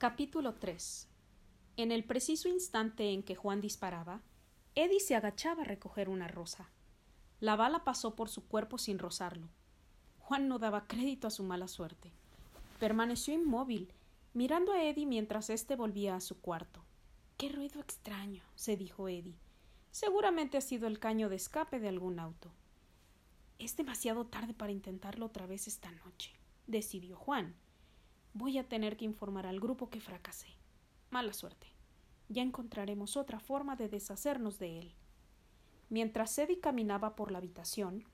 Capítulo 3 En el preciso instante en que Juan disparaba, Eddie se agachaba a recoger una rosa. La bala pasó por su cuerpo sin rozarlo. Juan no daba crédito a su mala suerte. Permaneció inmóvil, mirando a Eddie mientras éste volvía a su cuarto. Qué ruido extraño, se dijo Eddie. Seguramente ha sido el caño de escape de algún auto. Es demasiado tarde para intentarlo otra vez esta noche, decidió Juan. Voy a tener que informar al grupo que fracasé. Mala suerte. Ya encontraremos otra forma de deshacernos de él. Mientras Eddie caminaba por la habitación,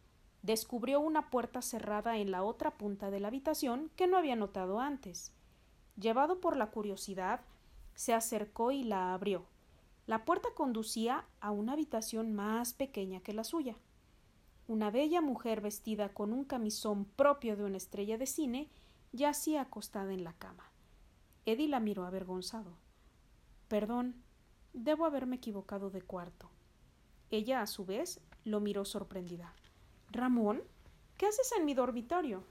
descubrió una puerta cerrada en la otra punta de la habitación que no había notado antes. Llevado por la curiosidad, se acercó y la abrió. La puerta conducía a una habitación más pequeña que la suya. Una bella mujer vestida con un camisón propio de una estrella de cine yacía acostada en la cama. Eddie la miró avergonzado. Perdón, debo haberme equivocado de cuarto. Ella, a su vez, lo miró sorprendida. Ramón, ¿qué haces en mi dormitorio?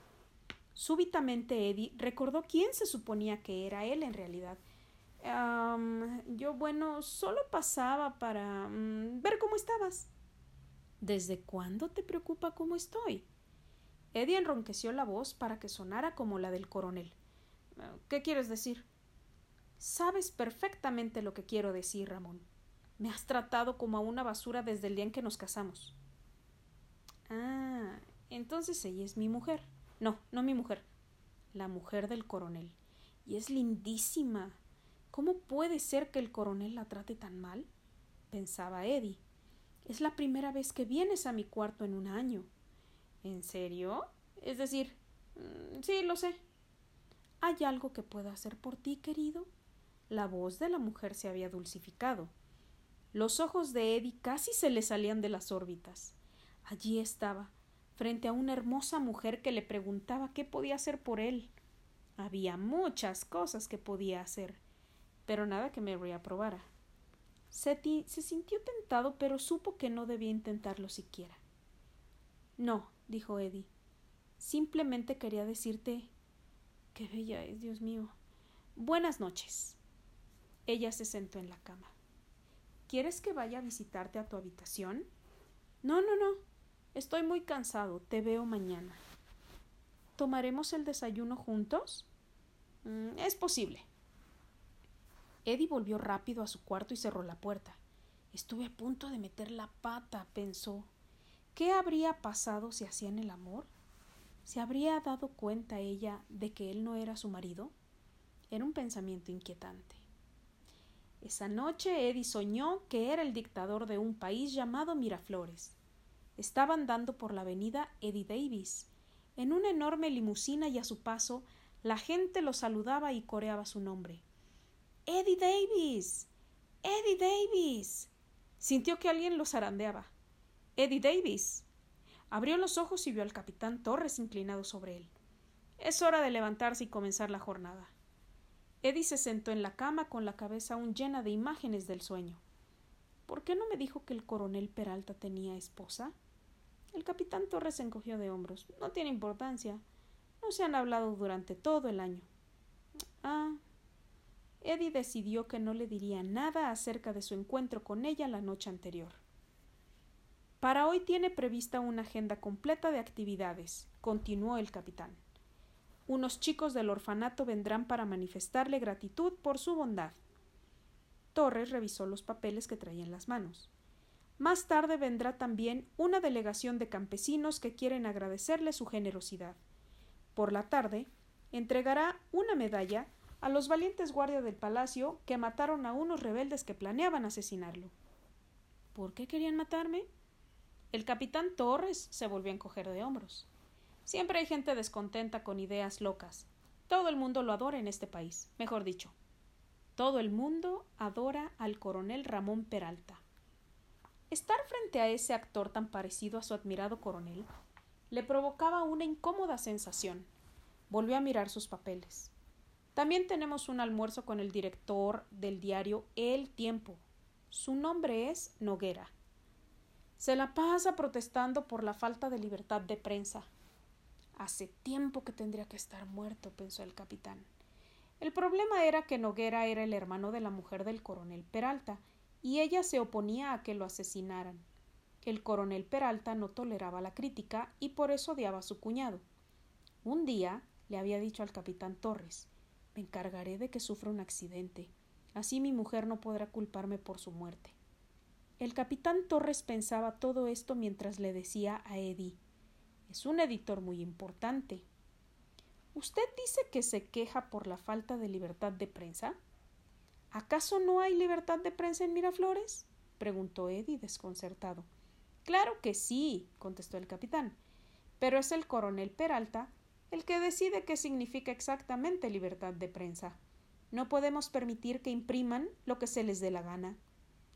Súbitamente Eddie recordó quién se suponía que era él en realidad. yo, bueno, solo pasaba para mm, ver cómo estabas. ¿Desde cuándo te preocupa cómo estoy? Eddie enronqueció la voz para que sonara como la del coronel. ¿Qué quieres decir? Sabes perfectamente lo que quiero decir, Ramón. Me has tratado como a una basura desde el día en que nos casamos. Ah, entonces ella es mi mujer. No, no mi mujer. La mujer del coronel. Y es lindísima. ¿Cómo puede ser que el coronel la trate tan mal? pensaba Eddie. Es la primera vez que vienes a mi cuarto en un año. ¿En serio? Es decir, mm, sí, lo sé. ¿Hay algo que pueda hacer por ti, querido? La voz de la mujer se había dulcificado. Los ojos de Eddie casi se le salían de las órbitas. Allí estaba, frente a una hermosa mujer que le preguntaba qué podía hacer por él. Había muchas cosas que podía hacer, pero nada que Mary aprobara. Seti se sintió tentado, pero supo que no debía intentarlo siquiera. No, dijo Eddie. Simplemente quería decirte qué bella es, Dios mío. Buenas noches. Ella se sentó en la cama. ¿Quieres que vaya a visitarte a tu habitación? No, no, no. Estoy muy cansado. Te veo mañana. ¿Tomaremos el desayuno juntos? Mm, es posible. Eddie volvió rápido a su cuarto y cerró la puerta. Estuve a punto de meter la pata, pensó. ¿Qué habría pasado si hacían el amor? ¿Se habría dado cuenta ella de que él no era su marido? Era un pensamiento inquietante. Esa noche Eddie soñó que era el dictador de un país llamado Miraflores. Estaba andando por la avenida Eddie Davis, en una enorme limusina y a su paso la gente lo saludaba y coreaba su nombre. Eddie Davis. Eddie Davis. Sintió que alguien lo zarandeaba. Eddie Davis. Abrió los ojos y vio al capitán Torres inclinado sobre él. Es hora de levantarse y comenzar la jornada. Eddie se sentó en la cama con la cabeza aún llena de imágenes del sueño. ¿Por qué no me dijo que el coronel Peralta tenía esposa? El capitán Torres se encogió de hombros. No tiene importancia. No se han hablado durante todo el año. Ah. Eddie decidió que no le diría nada acerca de su encuentro con ella la noche anterior. Para hoy tiene prevista una agenda completa de actividades, continuó el capitán. Unos chicos del orfanato vendrán para manifestarle gratitud por su bondad. Torres revisó los papeles que traía en las manos. Más tarde vendrá también una delegación de campesinos que quieren agradecerle su generosidad. Por la tarde, entregará una medalla a los valientes guardias del palacio que mataron a unos rebeldes que planeaban asesinarlo. ¿Por qué querían matarme? El capitán Torres se volvió a encoger de hombros. Siempre hay gente descontenta con ideas locas. Todo el mundo lo adora en este país, mejor dicho. Todo el mundo adora al coronel Ramón Peralta. Estar frente a ese actor tan parecido a su admirado coronel le provocaba una incómoda sensación. Volvió a mirar sus papeles. También tenemos un almuerzo con el director del diario El Tiempo. Su nombre es Noguera. Se la pasa protestando por la falta de libertad de prensa. Hace tiempo que tendría que estar muerto, pensó el capitán. El problema era que Noguera era el hermano de la mujer del coronel Peralta, y ella se oponía a que lo asesinaran. El coronel Peralta no toleraba la crítica y por eso odiaba a su cuñado. Un día le había dicho al capitán Torres Me encargaré de que sufra un accidente. Así mi mujer no podrá culparme por su muerte. El capitán Torres pensaba todo esto mientras le decía a Eddie Es un editor muy importante. ¿Usted dice que se queja por la falta de libertad de prensa? ¿Acaso no hay libertad de prensa en Miraflores? preguntó Eddie desconcertado. Claro que sí, contestó el capitán, pero es el coronel Peralta el que decide qué significa exactamente libertad de prensa. No podemos permitir que impriman lo que se les dé la gana.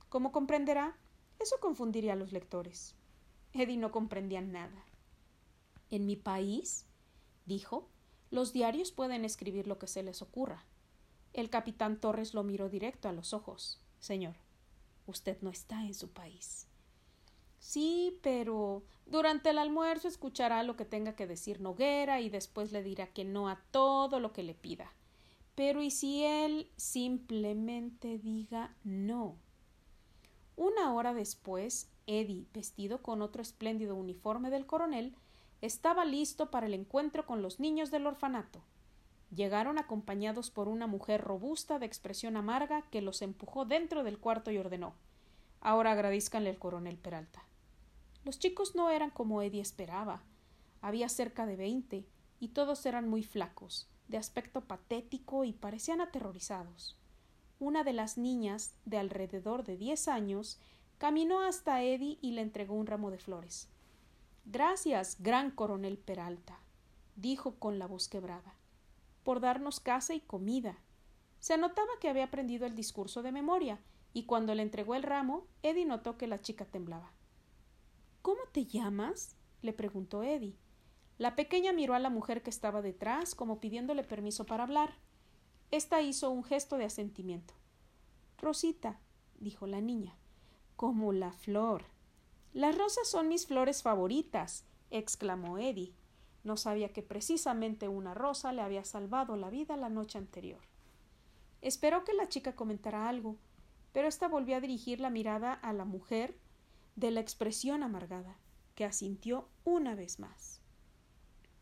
Como comprenderá, eso confundiría a los lectores. Eddie no comprendía nada. En mi país, dijo, los diarios pueden escribir lo que se les ocurra. El capitán Torres lo miró directo a los ojos. Señor, usted no está en su país. Sí, pero durante el almuerzo escuchará lo que tenga que decir Noguera y después le dirá que no a todo lo que le pida. Pero ¿y si él simplemente diga no? Una hora después, Eddie, vestido con otro espléndido uniforme del coronel, estaba listo para el encuentro con los niños del orfanato. Llegaron acompañados por una mujer robusta de expresión amarga que los empujó dentro del cuarto y ordenó Ahora agradezcanle al coronel Peralta. Los chicos no eran como Eddie esperaba. Había cerca de veinte, y todos eran muy flacos, de aspecto patético y parecían aterrorizados. Una de las niñas, de alrededor de diez años, caminó hasta Eddie y le entregó un ramo de flores. Gracias, gran coronel Peralta, dijo con la voz quebrada, por darnos casa y comida. Se notaba que había aprendido el discurso de memoria, y cuando le entregó el ramo, Eddie notó que la chica temblaba. ¿Cómo te llamas? le preguntó Eddie. La pequeña miró a la mujer que estaba detrás, como pidiéndole permiso para hablar. Esta hizo un gesto de asentimiento. Rosita, dijo la niña, como la flor, las rosas son mis flores favoritas, exclamó Eddie. No sabía que precisamente una rosa le había salvado la vida la noche anterior. Esperó que la chica comentara algo, pero ésta volvió a dirigir la mirada a la mujer de la expresión amargada, que asintió una vez más.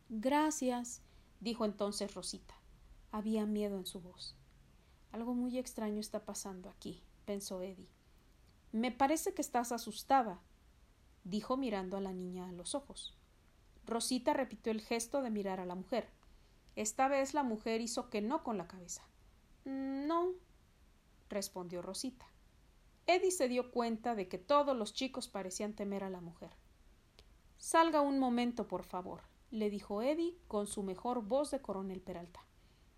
Gracias, dijo entonces Rosita. Había miedo en su voz. Algo muy extraño está pasando aquí, pensó Eddie. Me parece que estás asustada, dijo mirando a la niña a los ojos. Rosita repitió el gesto de mirar a la mujer. Esta vez la mujer hizo que no con la cabeza. No, respondió Rosita. Eddie se dio cuenta de que todos los chicos parecían temer a la mujer. Salga un momento, por favor, le dijo Eddie con su mejor voz de coronel Peralta.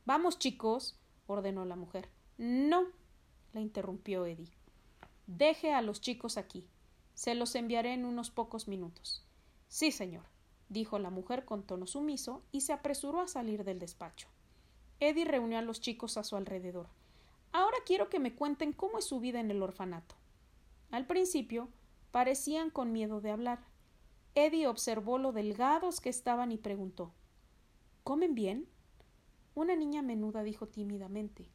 Vamos, chicos, ordenó la mujer. No, la interrumpió Eddie. Deje a los chicos aquí. Se los enviaré en unos pocos minutos. Sí, señor, dijo la mujer con tono sumiso y se apresuró a salir del despacho. Eddie reunió a los chicos a su alrededor. Ahora quiero que me cuenten cómo es su vida en el orfanato. Al principio parecían con miedo de hablar. Eddie observó lo delgados que estaban y preguntó ¿Comen bien? Una niña menuda dijo tímidamente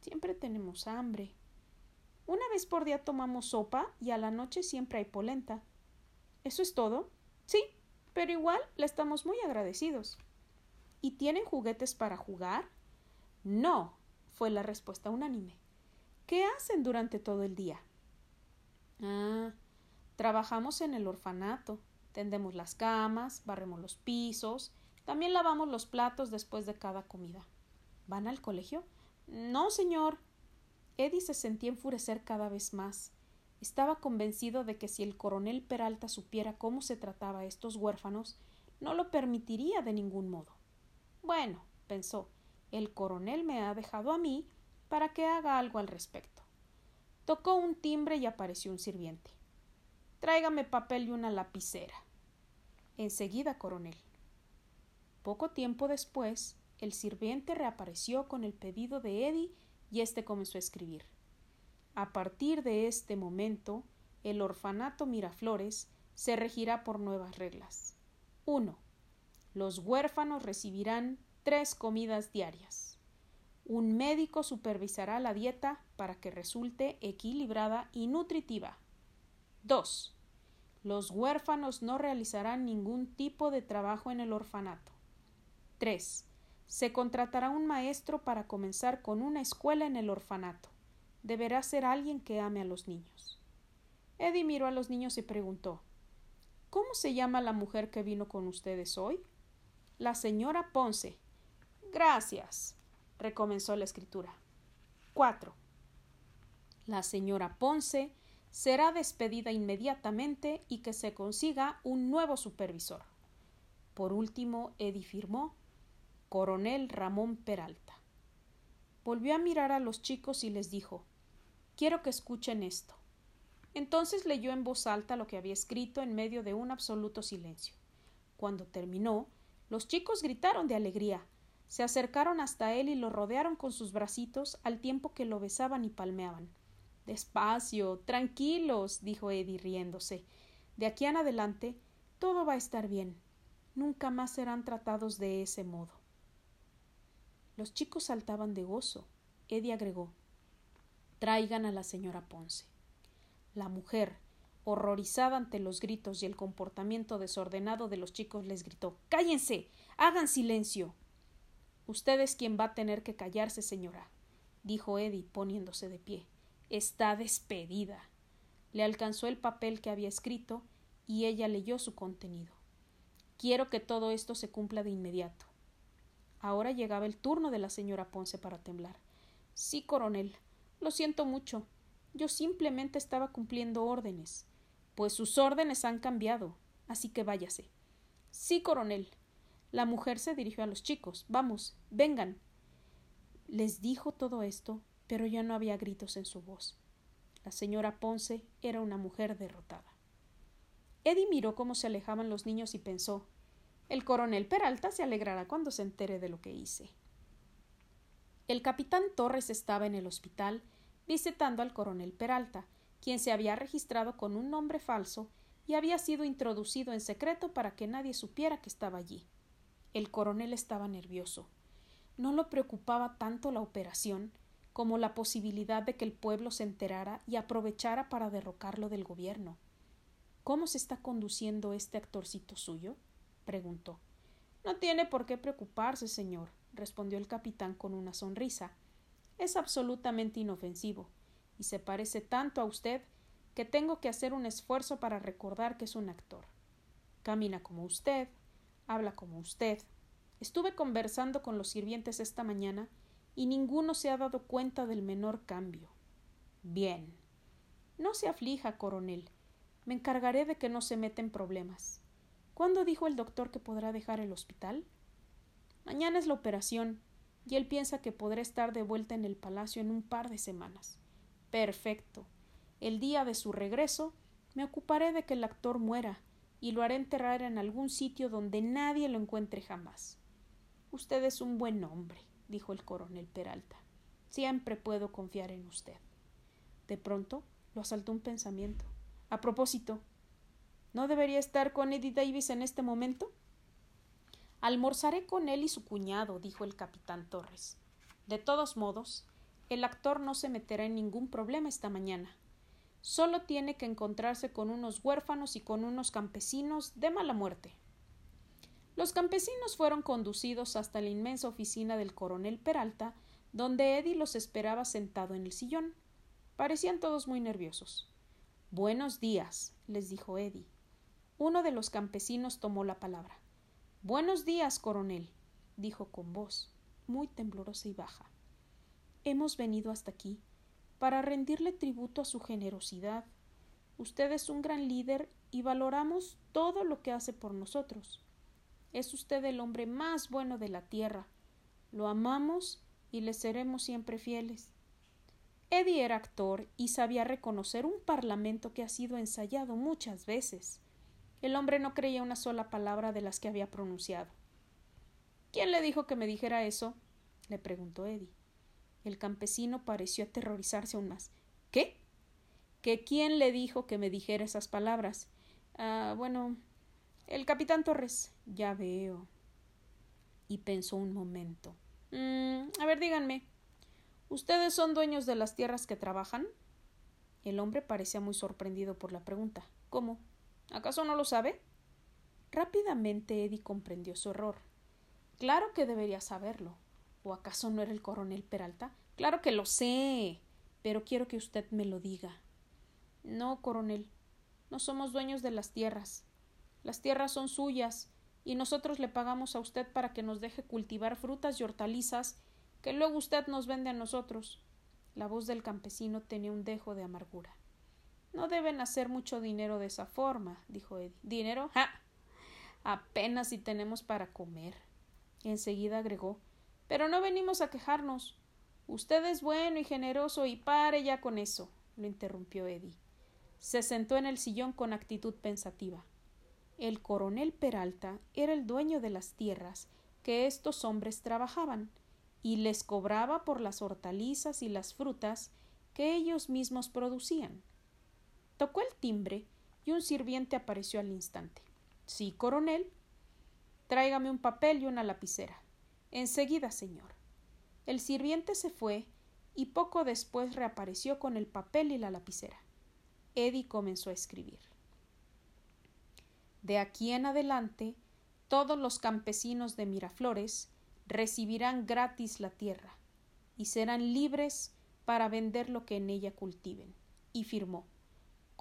Siempre tenemos hambre. Una vez por día tomamos sopa y a la noche siempre hay polenta. ¿Eso es todo? Sí, pero igual le estamos muy agradecidos. ¿Y tienen juguetes para jugar? No, fue la respuesta unánime. ¿Qué hacen durante todo el día? Ah, trabajamos en el orfanato, tendemos las camas, barremos los pisos, también lavamos los platos después de cada comida. ¿Van al colegio? No, señor, Eddie se sentía enfurecer cada vez más. Estaba convencido de que si el coronel Peralta supiera cómo se trataba a estos huérfanos, no lo permitiría de ningún modo. Bueno, pensó, el coronel me ha dejado a mí para que haga algo al respecto. Tocó un timbre y apareció un sirviente. Tráigame papel y una lapicera. Enseguida, coronel. Poco tiempo después, el sirviente reapareció con el pedido de Eddie y éste comenzó a escribir. A partir de este momento, el orfanato Miraflores se regirá por nuevas reglas. 1. Los huérfanos recibirán tres comidas diarias. Un médico supervisará la dieta para que resulte equilibrada y nutritiva. 2. Los huérfanos no realizarán ningún tipo de trabajo en el orfanato. 3. Se contratará un maestro para comenzar con una escuela en el orfanato. Deberá ser alguien que ame a los niños. Eddie miró a los niños y preguntó ¿Cómo se llama la mujer que vino con ustedes hoy? La señora Ponce. Gracias recomenzó la escritura. 4. La señora Ponce será despedida inmediatamente y que se consiga un nuevo supervisor. Por último, Eddie firmó Coronel Ramón Peralta. Volvió a mirar a los chicos y les dijo Quiero que escuchen esto. Entonces leyó en voz alta lo que había escrito en medio de un absoluto silencio. Cuando terminó, los chicos gritaron de alegría se acercaron hasta él y lo rodearon con sus bracitos al tiempo que lo besaban y palmeaban. Despacio, tranquilos, dijo Eddie riéndose. De aquí en adelante todo va a estar bien. Nunca más serán tratados de ese modo. Los chicos saltaban de gozo. Eddie agregó Traigan a la señora Ponce. La mujer, horrorizada ante los gritos y el comportamiento desordenado de los chicos, les gritó Cállense. hagan silencio. Usted es quien va a tener que callarse, señora, dijo Eddie, poniéndose de pie. Está despedida. Le alcanzó el papel que había escrito y ella leyó su contenido. Quiero que todo esto se cumpla de inmediato. Ahora llegaba el turno de la señora Ponce para temblar. Sí, coronel. Lo siento mucho. Yo simplemente estaba cumpliendo órdenes. Pues sus órdenes han cambiado. Así que váyase. Sí, coronel. La mujer se dirigió a los chicos. Vamos, vengan. Les dijo todo esto, pero ya no había gritos en su voz. La señora Ponce era una mujer derrotada. Eddie miró cómo se alejaban los niños y pensó el coronel Peralta se alegrará cuando se entere de lo que hice. El capitán Torres estaba en el hospital visitando al coronel Peralta, quien se había registrado con un nombre falso y había sido introducido en secreto para que nadie supiera que estaba allí. El coronel estaba nervioso. No lo preocupaba tanto la operación como la posibilidad de que el pueblo se enterara y aprovechara para derrocarlo del gobierno. ¿Cómo se está conduciendo este actorcito suyo? Preguntó. No tiene por qué preocuparse, señor, respondió el capitán con una sonrisa. Es absolutamente inofensivo, y se parece tanto a usted que tengo que hacer un esfuerzo para recordar que es un actor. Camina como usted, habla como usted. Estuve conversando con los sirvientes esta mañana y ninguno se ha dado cuenta del menor cambio. Bien. No se aflija, coronel. Me encargaré de que no se meta en problemas. ¿Cuándo dijo el doctor que podrá dejar el hospital? Mañana es la operación, y él piensa que podrá estar de vuelta en el palacio en un par de semanas. Perfecto. El día de su regreso me ocuparé de que el actor muera y lo haré enterrar en algún sitio donde nadie lo encuentre jamás. Usted es un buen hombre, dijo el coronel Peralta. Siempre puedo confiar en usted. De pronto lo asaltó un pensamiento. A propósito, ¿no debería estar con Eddie Davis en este momento? Almorzaré con él y su cuñado, dijo el capitán Torres. De todos modos, el actor no se meterá en ningún problema esta mañana. Solo tiene que encontrarse con unos huérfanos y con unos campesinos de mala muerte. Los campesinos fueron conducidos hasta la inmensa oficina del coronel Peralta, donde Eddie los esperaba sentado en el sillón. Parecían todos muy nerviosos. Buenos días, les dijo Eddie. Uno de los campesinos tomó la palabra. Buenos días, coronel, dijo con voz muy temblorosa y baja. Hemos venido hasta aquí para rendirle tributo a su generosidad. Usted es un gran líder y valoramos todo lo que hace por nosotros. Es usted el hombre más bueno de la tierra. Lo amamos y le seremos siempre fieles. Eddie era actor y sabía reconocer un parlamento que ha sido ensayado muchas veces. El hombre no creía una sola palabra de las que había pronunciado. ¿Quién le dijo que me dijera eso? le preguntó Eddie. El campesino pareció aterrorizarse aún más. ¿Qué? ¿Que quién le dijo que me dijera esas palabras? Ah, bueno, el capitán Torres. Ya veo. Y pensó un momento. Mm, a ver, díganme, ¿Ustedes son dueños de las tierras que trabajan? El hombre parecía muy sorprendido por la pregunta. ¿Cómo? ¿Acaso no lo sabe? Rápidamente Eddie comprendió su error. Claro que debería saberlo. ¿O acaso no era el coronel Peralta? Claro que lo sé. Pero quiero que usted me lo diga. No, coronel. No somos dueños de las tierras. Las tierras son suyas, y nosotros le pagamos a usted para que nos deje cultivar frutas y hortalizas que luego usted nos vende a nosotros. La voz del campesino tenía un dejo de amargura. No deben hacer mucho dinero de esa forma, dijo Eddie. ¿Dinero? ¡Ja! Apenas si tenemos para comer. Enseguida agregó Pero no venimos a quejarnos. Usted es bueno y generoso y pare ya con eso, lo interrumpió Eddie. Se sentó en el sillón con actitud pensativa. El coronel Peralta era el dueño de las tierras que estos hombres trabajaban y les cobraba por las hortalizas y las frutas que ellos mismos producían. Tocó el timbre y un sirviente apareció al instante. Sí, coronel. Tráigame un papel y una lapicera. Enseguida, señor. El sirviente se fue y poco después reapareció con el papel y la lapicera. Eddie comenzó a escribir. De aquí en adelante, todos los campesinos de Miraflores recibirán gratis la tierra y serán libres para vender lo que en ella cultiven. Y firmó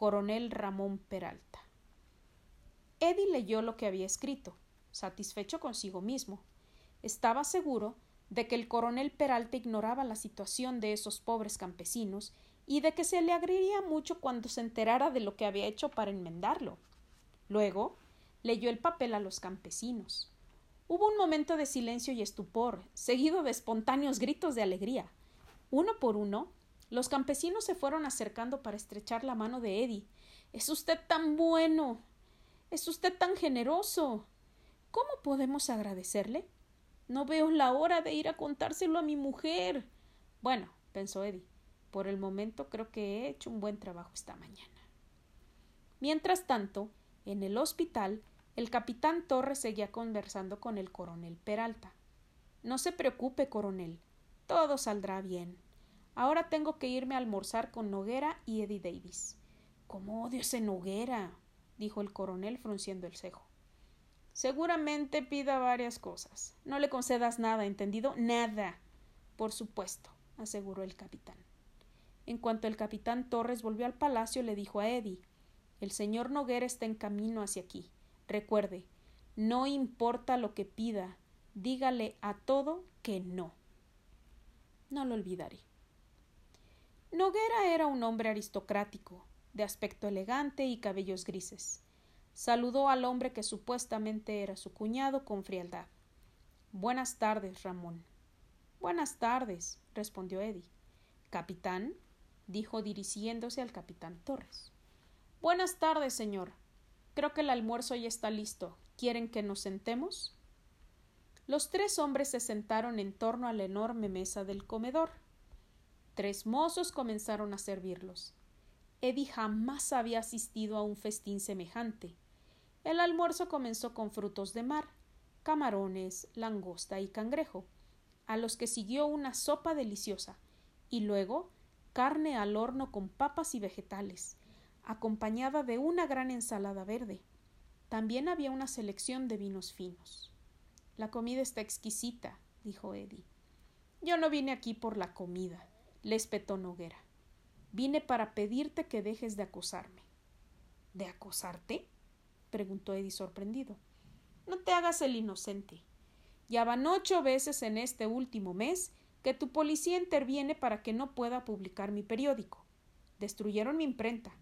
Coronel Ramón Peralta. Eddie leyó lo que había escrito, satisfecho consigo mismo. Estaba seguro de que el coronel Peralta ignoraba la situación de esos pobres campesinos y de que se le agriría mucho cuando se enterara de lo que había hecho para enmendarlo. Luego leyó el papel a los campesinos. Hubo un momento de silencio y estupor, seguido de espontáneos gritos de alegría. Uno por uno, los campesinos se fueron acercando para estrechar la mano de Eddie. Es usted tan bueno. Es usted tan generoso. ¿Cómo podemos agradecerle? No veo la hora de ir a contárselo a mi mujer. Bueno, pensó Eddie, por el momento creo que he hecho un buen trabajo esta mañana. Mientras tanto, en el hospital, el capitán Torres seguía conversando con el coronel Peralta. No se preocupe, coronel. Todo saldrá bien. Ahora tengo que irme a almorzar con Noguera y Eddie Davis. ¿Cómo odio ese Noguera? dijo el coronel frunciendo el cejo. Seguramente pida varias cosas. No le concedas nada, ¿entendido? Nada. Por supuesto, aseguró el capitán. En cuanto el capitán Torres volvió al palacio, le dijo a Eddie el señor Noguera está en camino hacia aquí. Recuerde, no importa lo que pida, dígale a todo que no. No lo olvidaré. Noguera era un hombre aristocrático, de aspecto elegante y cabellos grises. Saludó al hombre que supuestamente era su cuñado con frialdad. Buenas tardes, Ramón. Buenas tardes, respondió Eddie. Capitán, dijo dirigiéndose al capitán Torres. Buenas tardes, señor. Creo que el almuerzo ya está listo. ¿Quieren que nos sentemos? Los tres hombres se sentaron en torno a la enorme mesa del comedor. Tres mozos comenzaron a servirlos. Eddie jamás había asistido a un festín semejante. El almuerzo comenzó con frutos de mar, camarones, langosta y cangrejo, a los que siguió una sopa deliciosa, y luego carne al horno con papas y vegetales, acompañada de una gran ensalada verde. También había una selección de vinos finos. La comida está exquisita, dijo Eddie. Yo no vine aquí por la comida, le espetó Noguera. Vine para pedirte que dejes de acosarme. ¿De acosarte? preguntó Eddie sorprendido. No te hagas el inocente. Ya van ocho veces en este último mes que tu policía interviene para que no pueda publicar mi periódico. Destruyeron mi imprenta,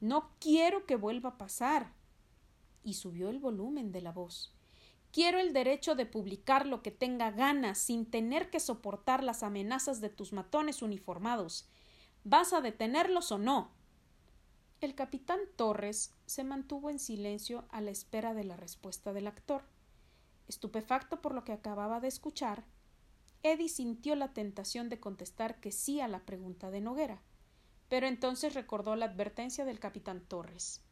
no quiero que vuelva a pasar. Y subió el volumen de la voz. Quiero el derecho de publicar lo que tenga ganas sin tener que soportar las amenazas de tus matones uniformados. ¿Vas a detenerlos o no? El capitán Torres se mantuvo en silencio a la espera de la respuesta del actor. Estupefacto por lo que acababa de escuchar, Eddie sintió la tentación de contestar que sí a la pregunta de Noguera pero entonces recordó la advertencia del capitán Torres.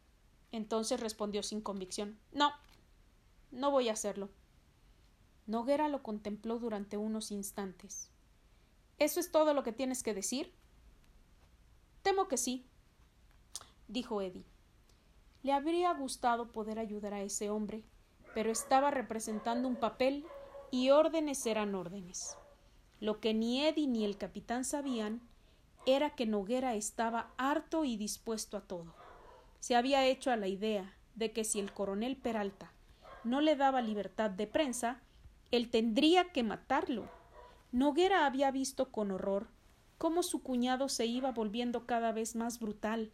Entonces respondió sin convicción No. No voy a hacerlo. Noguera lo contempló durante unos instantes. ¿Eso es todo lo que tienes que decir? Temo que sí, dijo Eddie. Le habría gustado poder ayudar a ese hombre, pero estaba representando un papel y órdenes eran órdenes. Lo que ni Eddie ni el capitán sabían era que Noguera estaba harto y dispuesto a todo. Se había hecho a la idea de que si el coronel Peralta no le daba libertad de prensa, él tendría que matarlo. Noguera había visto con horror cómo su cuñado se iba volviendo cada vez más brutal,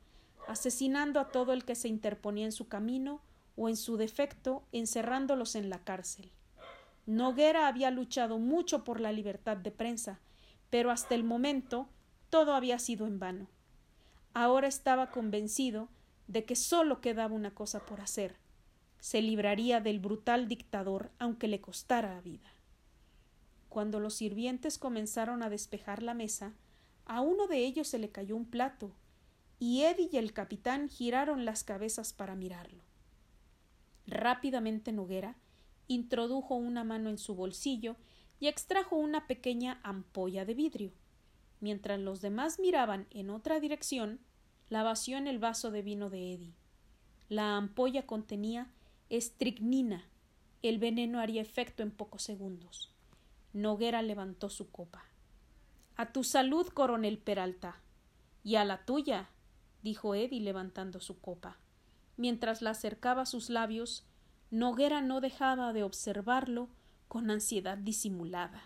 asesinando a todo el que se interponía en su camino o en su defecto encerrándolos en la cárcel. Noguera había luchado mucho por la libertad de prensa, pero hasta el momento todo había sido en vano. Ahora estaba convencido de que sólo quedaba una cosa por hacer. Se libraría del brutal dictador aunque le costara la vida. Cuando los sirvientes comenzaron a despejar la mesa, a uno de ellos se le cayó un plato, y Eddie y el capitán giraron las cabezas para mirarlo. Rápidamente Noguera introdujo una mano en su bolsillo y extrajo una pequeña ampolla de vidrio. Mientras los demás miraban en otra dirección, la vació en el vaso de vino de Eddie. La ampolla contenía estricnina. El veneno haría efecto en pocos segundos. Noguera levantó su copa. A tu salud, coronel Peralta. Y a la tuya, dijo Eddie levantando su copa. Mientras la acercaba a sus labios, Noguera no dejaba de observarlo con ansiedad disimulada.